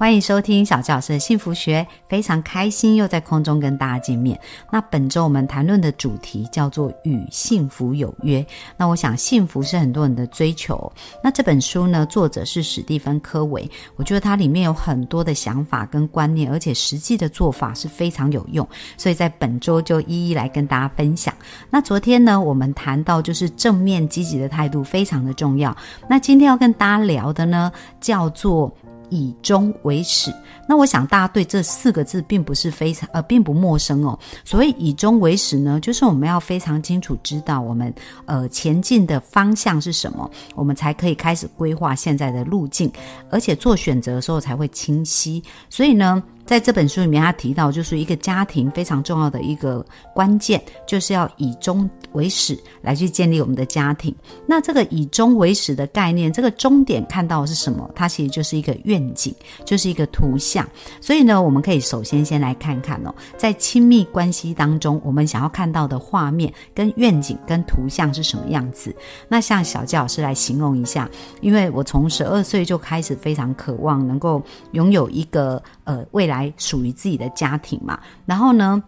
欢迎收听小教师的幸福学，非常开心又在空中跟大家见面。那本周我们谈论的主题叫做“与幸福有约”。那我想，幸福是很多人的追求。那这本书呢，作者是史蒂芬·科维，我觉得它里面有很多的想法跟观念，而且实际的做法是非常有用。所以在本周就一一来跟大家分享。那昨天呢，我们谈到就是正面积极的态度非常的重要。那今天要跟大家聊的呢，叫做。以终为始，那我想大家对这四个字并不是非常呃，并不陌生哦。所谓以终为始呢，就是我们要非常清楚知道我们呃前进的方向是什么，我们才可以开始规划现在的路径，而且做选择的时候才会清晰。所以呢。在这本书里面，他提到就是一个家庭非常重要的一个关键，就是要以终为始来去建立我们的家庭。那这个以终为始的概念，这个终点看到的是什么？它其实就是一个愿景，就是一个图像。所以呢，我们可以首先先来看看哦，在亲密关系当中，我们想要看到的画面、跟愿景、跟图像是什么样子？那像小纪老师来形容一下，因为我从十二岁就开始非常渴望能够拥有一个呃未来。属于自己的家庭嘛，然后呢？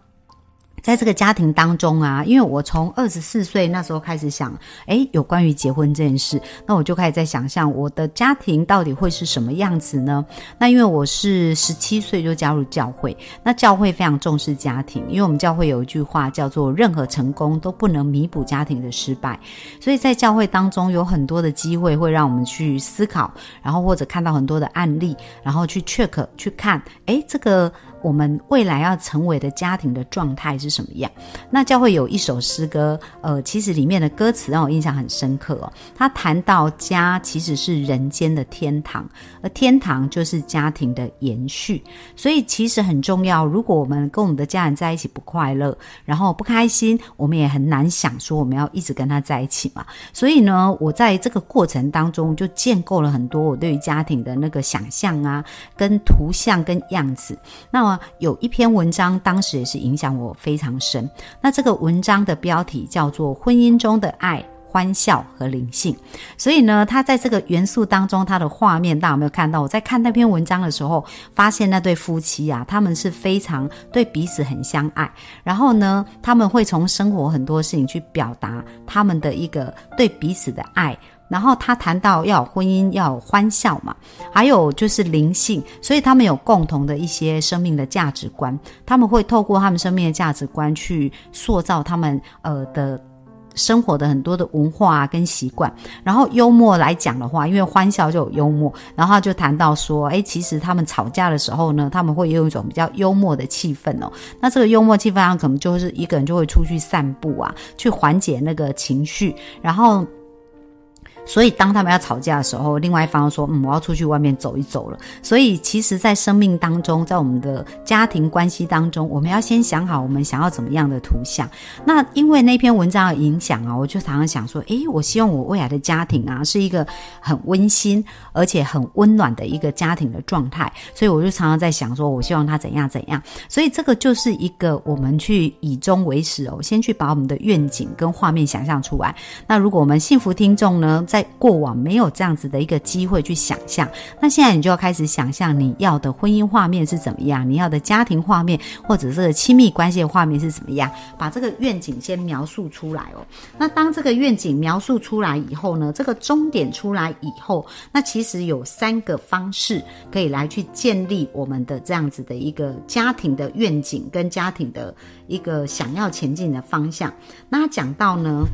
在这个家庭当中啊，因为我从二十四岁那时候开始想，哎，有关于结婚这件事，那我就开始在想象我的家庭到底会是什么样子呢？那因为我是十七岁就加入教会，那教会非常重视家庭，因为我们教会有一句话叫做“任何成功都不能弥补家庭的失败”，所以在教会当中有很多的机会会让我们去思考，然后或者看到很多的案例，然后去 check 去看，哎，这个。我们未来要成为的家庭的状态是什么样？那教会有一首诗歌，呃，其实里面的歌词让我印象很深刻哦。他谈到家其实是人间的天堂，而天堂就是家庭的延续，所以其实很重要。如果我们跟我们的家人在一起不快乐，然后不开心，我们也很难想说我们要一直跟他在一起嘛。所以呢，我在这个过程当中就建构了很多我对于家庭的那个想象啊，跟图像跟样子。那我有一篇文章，当时也是影响我非常深。那这个文章的标题叫做《婚姻中的爱、欢笑和灵性》。所以呢，他在这个元素当中，他的画面，大家有没有看到？我在看那篇文章的时候，发现那对夫妻啊，他们是非常对彼此很相爱。然后呢，他们会从生活很多事情去表达他们的一个对彼此的爱。然后他谈到要有婚姻，要有欢笑嘛，还有就是灵性，所以他们有共同的一些生命的价值观，他们会透过他们生命的价值观去塑造他们呃的生活的很多的文化啊跟习惯。然后幽默来讲的话，因为欢笑就有幽默，然后就谈到说，哎，其实他们吵架的时候呢，他们会有一种比较幽默的气氛哦。那这个幽默气氛上，可能就是一个人就会出去散步啊，去缓解那个情绪，然后。所以，当他们要吵架的时候，另外一方说：“嗯，我要出去外面走一走了。”所以，其实，在生命当中，在我们的家庭关系当中，我们要先想好我们想要怎么样的图像。那因为那篇文章的影响啊，我就常常想说：“诶，我希望我未来的家庭啊，是一个很温馨而且很温暖的一个家庭的状态。”所以，我就常常在想说：“我希望他怎样怎样。”所以，这个就是一个我们去以终为始哦，先去把我们的愿景跟画面想象出来。那如果我们幸福听众呢？在过往没有这样子的一个机会去想象，那现在你就要开始想象你要的婚姻画面是怎么样，你要的家庭画面或者是亲密关系的画面是怎么样，把这个愿景先描述出来哦。那当这个愿景描述出来以后呢，这个终点出来以后，那其实有三个方式可以来去建立我们的这样子的一个家庭的愿景跟家庭的一个想要前进的方向。那讲到呢。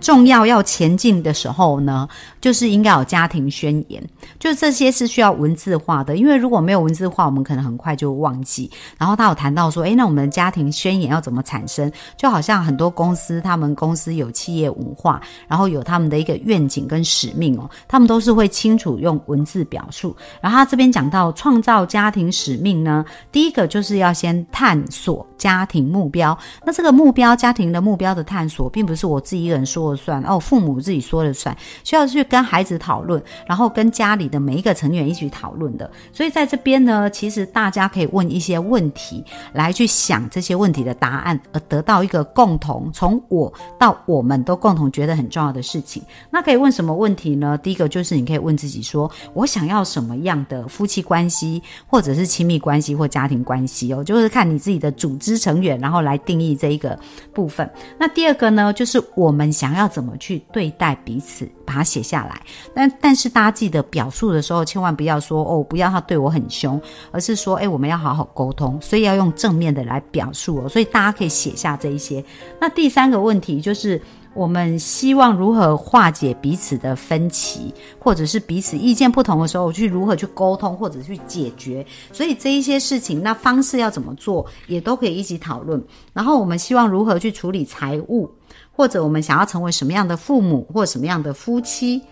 重要要前进的时候呢，就是应该有家庭宣言，就这些是需要文字化的，因为如果没有文字化，我们可能很快就忘记。然后他有谈到说，诶，那我们的家庭宣言要怎么产生？就好像很多公司，他们公司有企业文化，然后有他们的一个愿景跟使命哦，他们都是会清楚用文字表述。然后他这边讲到创造家庭使命呢，第一个就是要先探索家庭目标。那这个目标，家庭的目标的探索，并不是我自己一个人说。说了算，哦，父母自己说了算，需要去跟孩子讨论，然后跟家里的每一个成员一起讨论的。所以在这边呢，其实大家可以问一些问题，来去想这些问题的答案，而得到一个共同从我到我们都共同觉得很重要的事情。那可以问什么问题呢？第一个就是你可以问自己说，我想要什么样的夫妻关系，或者是亲密关系或家庭关系哦，就是看你自己的组织成员，然后来定义这一个部分。那第二个呢，就是我们想要要怎么去对待彼此，把它写下来。但但是大家记得表述的时候，千万不要说哦，不要他对我很凶，而是说，哎，我们要好好沟通，所以要用正面的来表述哦。所以大家可以写下这一些。那第三个问题就是。我们希望如何化解彼此的分歧，或者是彼此意见不同的时候，去如何去沟通或者去解决。所以这一些事情，那方式要怎么做，也都可以一起讨论。然后我们希望如何去处理财务，或者我们想要成为什么样的父母或什么样的夫妻，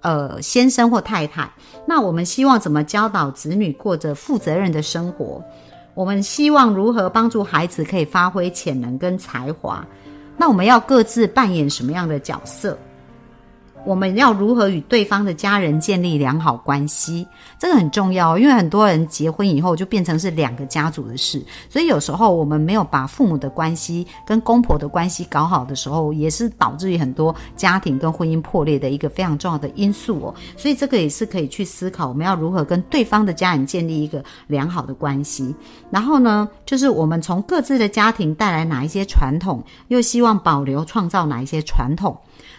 呃，先生或太太。那我们希望怎么教导子女过着负责任的生活？我们希望如何帮助孩子可以发挥潜能跟才华？那我们要各自扮演什么样的角色？我们要如何与对方的家人建立良好关系？这个很重要，因为很多人结婚以后就变成是两个家族的事，所以有时候我们没有把父母的关系跟公婆的关系搞好的时候，也是导致于很多家庭跟婚姻破裂的一个非常重要的因素哦。所以这个也是可以去思考，我们要如何跟对方的家人建立一个良好的关系。然后呢，就是我们从各自的家庭带来哪一些传统，又希望保留创造哪一些传统。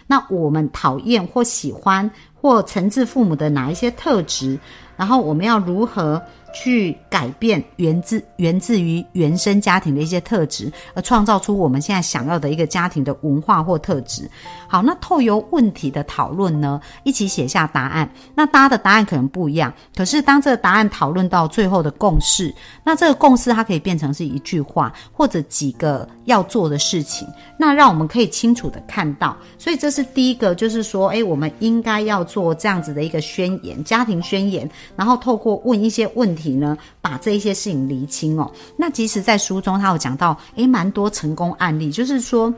那我们讨厌或喜欢或惩治父母的哪一些特质？然后我们要如何？去改变源自源自于原生家庭的一些特质，而创造出我们现在想要的一个家庭的文化或特质。好，那透由问题的讨论呢，一起写下答案。那大家的答案可能不一样，可是当这个答案讨论到最后的共识，那这个共识它可以变成是一句话或者几个要做的事情，那让我们可以清楚的看到。所以这是第一个，就是说，诶，我们应该要做这样子的一个宣言，家庭宣言，然后透过问一些问。题呢，把这一些事情厘清哦。那其实在书中，他有讲到，诶，蛮多成功案例，就是说。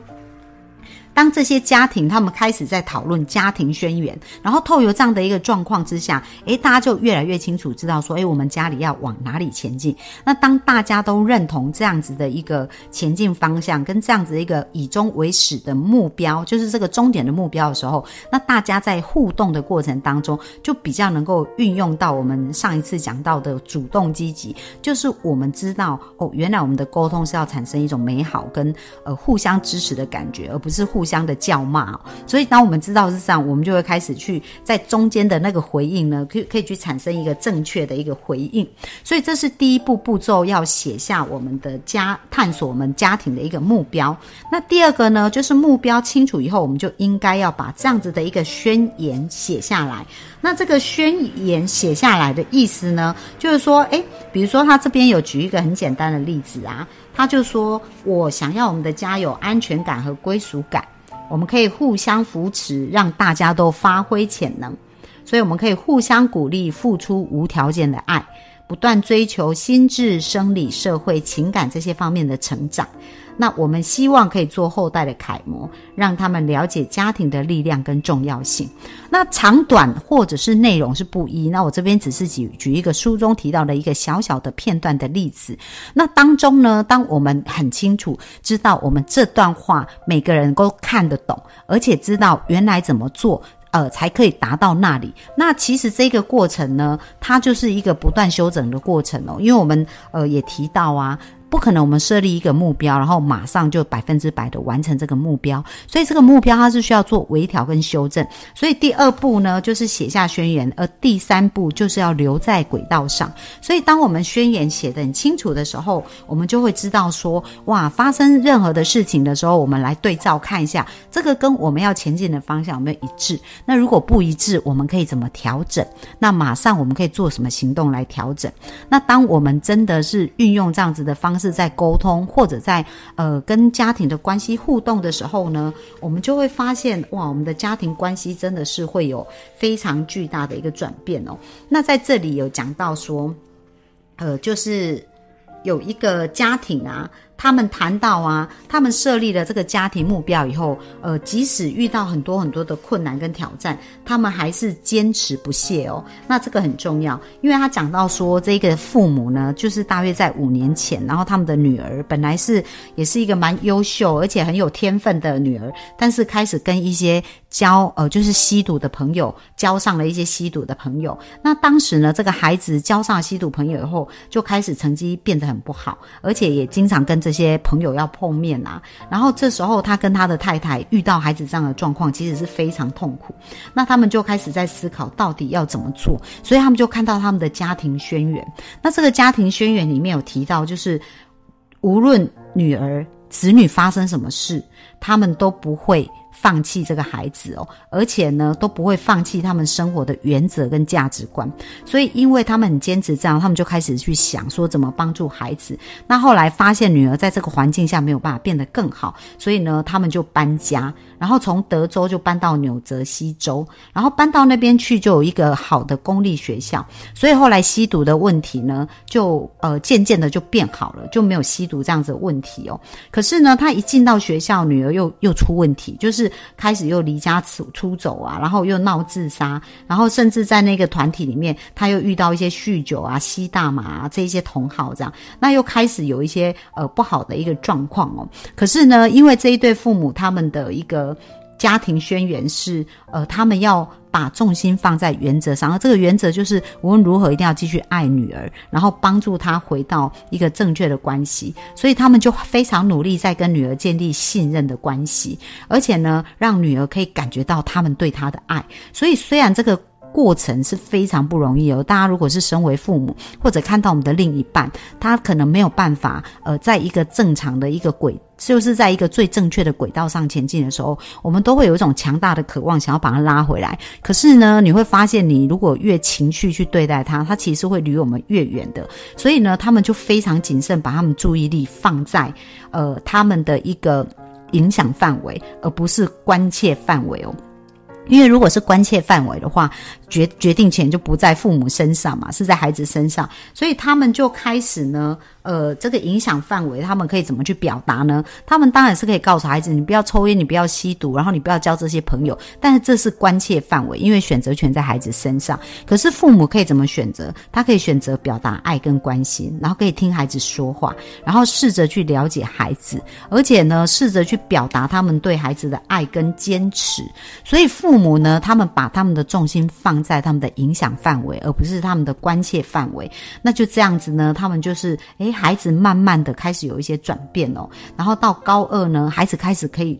当这些家庭他们开始在讨论家庭宣言，然后透由这样的一个状况之下，诶，大家就越来越清楚知道说，诶，我们家里要往哪里前进。那当大家都认同这样子的一个前进方向，跟这样子一个以终为始的目标，就是这个终点的目标的时候，那大家在互动的过程当中，就比较能够运用到我们上一次讲到的主动积极，就是我们知道哦，原来我们的沟通是要产生一种美好跟呃互相支持的感觉，而不是互。互相的叫骂，所以当我们知道是这样，我们就会开始去在中间的那个回应呢，可以可以去产生一个正确的一个回应。所以这是第一步步骤，要写下我们的家探索我们家庭的一个目标。那第二个呢，就是目标清楚以后，我们就应该要把这样子的一个宣言写下来。那这个宣言写下来的意思呢，就是说，诶，比如说他这边有举一个很简单的例子啊。他就说：“我想要我们的家有安全感和归属感，我们可以互相扶持，让大家都发挥潜能。所以我们可以互相鼓励，付出无条件的爱，不断追求心智、生理、社会、情感这些方面的成长。”那我们希望可以做后代的楷模，让他们了解家庭的力量跟重要性。那长短或者是内容是不一。那我这边只是举举一个书中提到的一个小小的片段的例子。那当中呢，当我们很清楚知道我们这段话每个人都看得懂，而且知道原来怎么做，呃，才可以达到那里。那其实这个过程呢，它就是一个不断修整的过程哦。因为我们呃也提到啊。不可能，我们设立一个目标，然后马上就百分之百的完成这个目标。所以这个目标它是需要做微调跟修正。所以第二步呢，就是写下宣言，而第三步就是要留在轨道上。所以当我们宣言写得很清楚的时候，我们就会知道说，哇，发生任何的事情的时候，我们来对照看一下，这个跟我们要前进的方向有没有一致？那如果不一致，我们可以怎么调整？那马上我们可以做什么行动来调整？那当我们真的是运用这样子的方，是在沟通或者在呃跟家庭的关系互动的时候呢，我们就会发现哇，我们的家庭关系真的是会有非常巨大的一个转变哦。那在这里有讲到说，呃，就是有一个家庭啊。他们谈到啊，他们设立了这个家庭目标以后，呃，即使遇到很多很多的困难跟挑战，他们还是坚持不懈哦。那这个很重要，因为他讲到说，这个父母呢，就是大约在五年前，然后他们的女儿本来是也是一个蛮优秀而且很有天分的女儿，但是开始跟一些交呃就是吸毒的朋友交上了一些吸毒的朋友。那当时呢，这个孩子交上吸毒朋友以后，就开始成绩变得很不好，而且也经常跟这些朋友要碰面啊。然后这时候他跟他的太太遇到孩子这样的状况，其实是非常痛苦。那他们就开始在思考到底要怎么做，所以他们就看到他们的家庭宣言。那这个家庭宣言里面有提到，就是无论女儿、子女发生什么事，他们都不会。放弃这个孩子哦，而且呢都不会放弃他们生活的原则跟价值观。所以，因为他们很坚持这样，他们就开始去想说怎么帮助孩子。那后来发现女儿在这个环境下没有办法变得更好，所以呢，他们就搬家，然后从德州就搬到纽泽西州，然后搬到那边去就有一个好的公立学校。所以后来吸毒的问题呢，就呃渐渐的就变好了，就没有吸毒这样子的问题哦。可是呢，他一进到学校，女儿又又出问题，就是。开始又离家出出走啊，然后又闹自杀，然后甚至在那个团体里面，他又遇到一些酗酒啊、吸大麻啊这些同好这样，那又开始有一些呃不好的一个状况哦。可是呢，因为这一对父母他们的一个。家庭宣言是，呃，他们要把重心放在原则上，而这个原则就是无论如何一定要继续爱女儿，然后帮助她回到一个正确的关系。所以他们就非常努力在跟女儿建立信任的关系，而且呢，让女儿可以感觉到他们对她的爱。所以虽然这个。过程是非常不容易哦。大家如果是身为父母，或者看到我们的另一半，他可能没有办法，呃，在一个正常的一个轨，就是在一个最正确的轨道上前进的时候，我们都会有一种强大的渴望，想要把他拉回来。可是呢，你会发现，你如果越情绪去对待他，他其实会离我们越远的。所以呢，他们就非常谨慎，把他们注意力放在呃他们的一个影响范围，而不是关切范围哦。因为如果是关切范围的话，决决定权就不在父母身上嘛，是在孩子身上，所以他们就开始呢。呃，这个影响范围，他们可以怎么去表达呢？他们当然是可以告诉孩子，你不要抽烟，你不要吸毒，然后你不要交这些朋友。但是这是关切范围，因为选择权在孩子身上。可是父母可以怎么选择？他可以选择表达爱跟关心，然后可以听孩子说话，然后试着去了解孩子，而且呢，试着去表达他们对孩子的爱跟坚持。所以父母呢，他们把他们的重心放在他们的影响范围，而不是他们的关切范围。那就这样子呢，他们就是诶。孩子慢慢的开始有一些转变哦，然后到高二呢，孩子开始可以，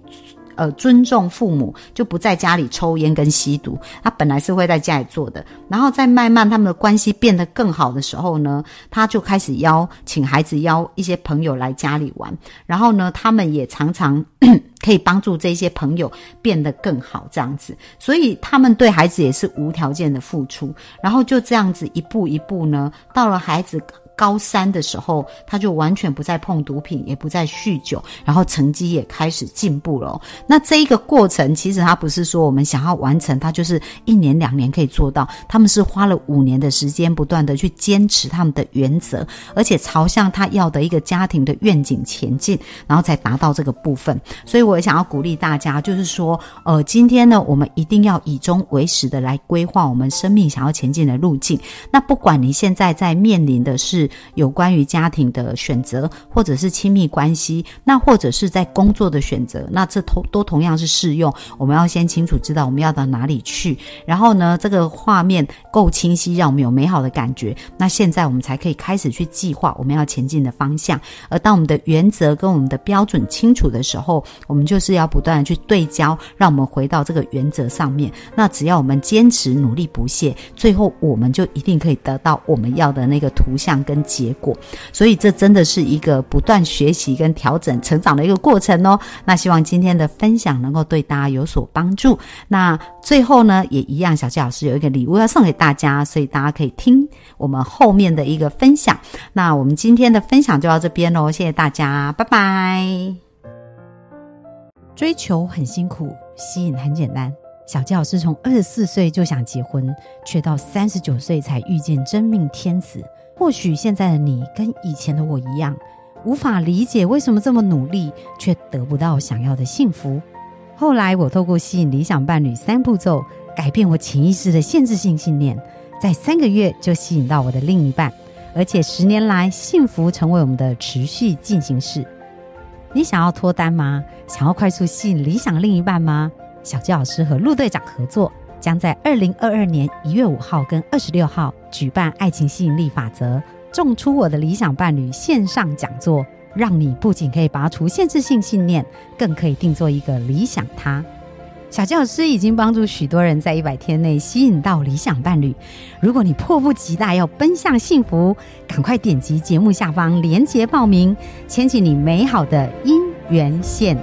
呃，尊重父母，就不在家里抽烟跟吸毒。他本来是会在家里做的，然后在慢慢他们的关系变得更好的时候呢，他就开始邀请孩子邀一些朋友来家里玩，然后呢，他们也常常 可以帮助这些朋友变得更好，这样子，所以他们对孩子也是无条件的付出，然后就这样子一步一步呢，到了孩子。高三的时候，他就完全不再碰毒品，也不再酗酒，然后成绩也开始进步了。那这一个过程，其实他不是说我们想要完成，他就是一年两年可以做到。他们是花了五年的时间，不断的去坚持他们的原则，而且朝向他要的一个家庭的愿景前进，然后才达到这个部分。所以我也想要鼓励大家，就是说，呃，今天呢，我们一定要以终为始的来规划我们生命想要前进的路径。那不管你现在在面临的是。有关于家庭的选择，或者是亲密关系，那或者是在工作的选择，那这同都同样是适用。我们要先清楚知道我们要到哪里去，然后呢，这个画面够清晰，让我们有美好的感觉。那现在我们才可以开始去计划我们要前进的方向。而当我们的原则跟我们的标准清楚的时候，我们就是要不断的去对焦，让我们回到这个原则上面。那只要我们坚持努力不懈，最后我们就一定可以得到我们要的那个图像跟。结果，所以这真的是一个不断学习跟调整、成长的一个过程哦。那希望今天的分享能够对大家有所帮助。那最后呢，也一样，小纪老师有一个礼物要送给大家，所以大家可以听我们后面的一个分享。那我们今天的分享就到这边喽，谢谢大家，拜拜。追求很辛苦，吸引很简单。小纪老师从二十四岁就想结婚，却到三十九岁才遇见真命天子。或许现在的你跟以前的我一样，无法理解为什么这么努力却得不到想要的幸福。后来，我透过吸引理想伴侣三步骤，改变我潜意识的限制性信念，在三个月就吸引到我的另一半，而且十年来，幸福成为我们的持续进行式。你想要脱单吗？想要快速吸引理想另一半吗？小纪老师和陆队长合作，将在二零二二年一月五号跟二十六号举办《爱情吸引力法则》。种出我的理想伴侣线上讲座，让你不仅可以拔除限制性信念，更可以定做一个理想他。小教师已经帮助许多人在一百天内吸引到理想伴侣。如果你迫不及待要奔向幸福，赶快点击节目下方链接报名，牵起你美好的姻缘线。